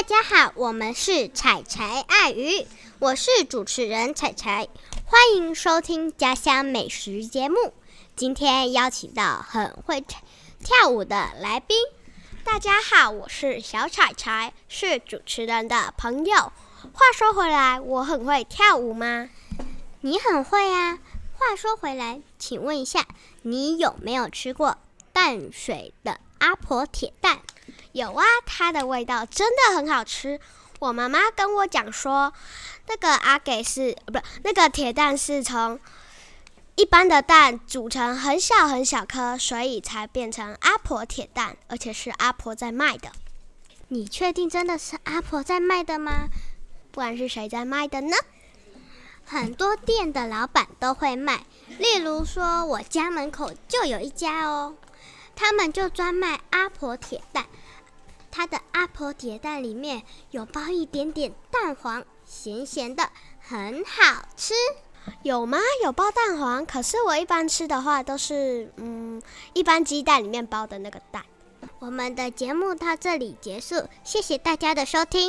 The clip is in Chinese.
大家好，我们是柴柴爱鱼，我是主持人柴柴，欢迎收听家乡美食节目。今天邀请到很会跳舞的来宾。大家好，我是小柴柴，是主持人的朋友。话说回来，我很会跳舞吗？你很会啊。话说回来，请问一下，你有没有吃过淡水的阿婆铁蛋？有啊，它的味道真的很好吃。我妈妈跟我讲说，那个阿给是不是那个铁蛋是从一般的蛋煮成很小很小颗，所以才变成阿婆铁蛋，而且是阿婆在卖的。你确定真的是阿婆在卖的吗？不然是谁在卖的呢？很多店的老板都会卖，例如说我家门口就有一家哦，他们就专卖阿婆铁蛋。它的阿婆铁蛋里面有包一点点蛋黄，咸咸的，很好吃。有吗？有包蛋黄？可是我一般吃的话都是，嗯，一般鸡蛋里面包的那个蛋。我们的节目到这里结束，谢谢大家的收听。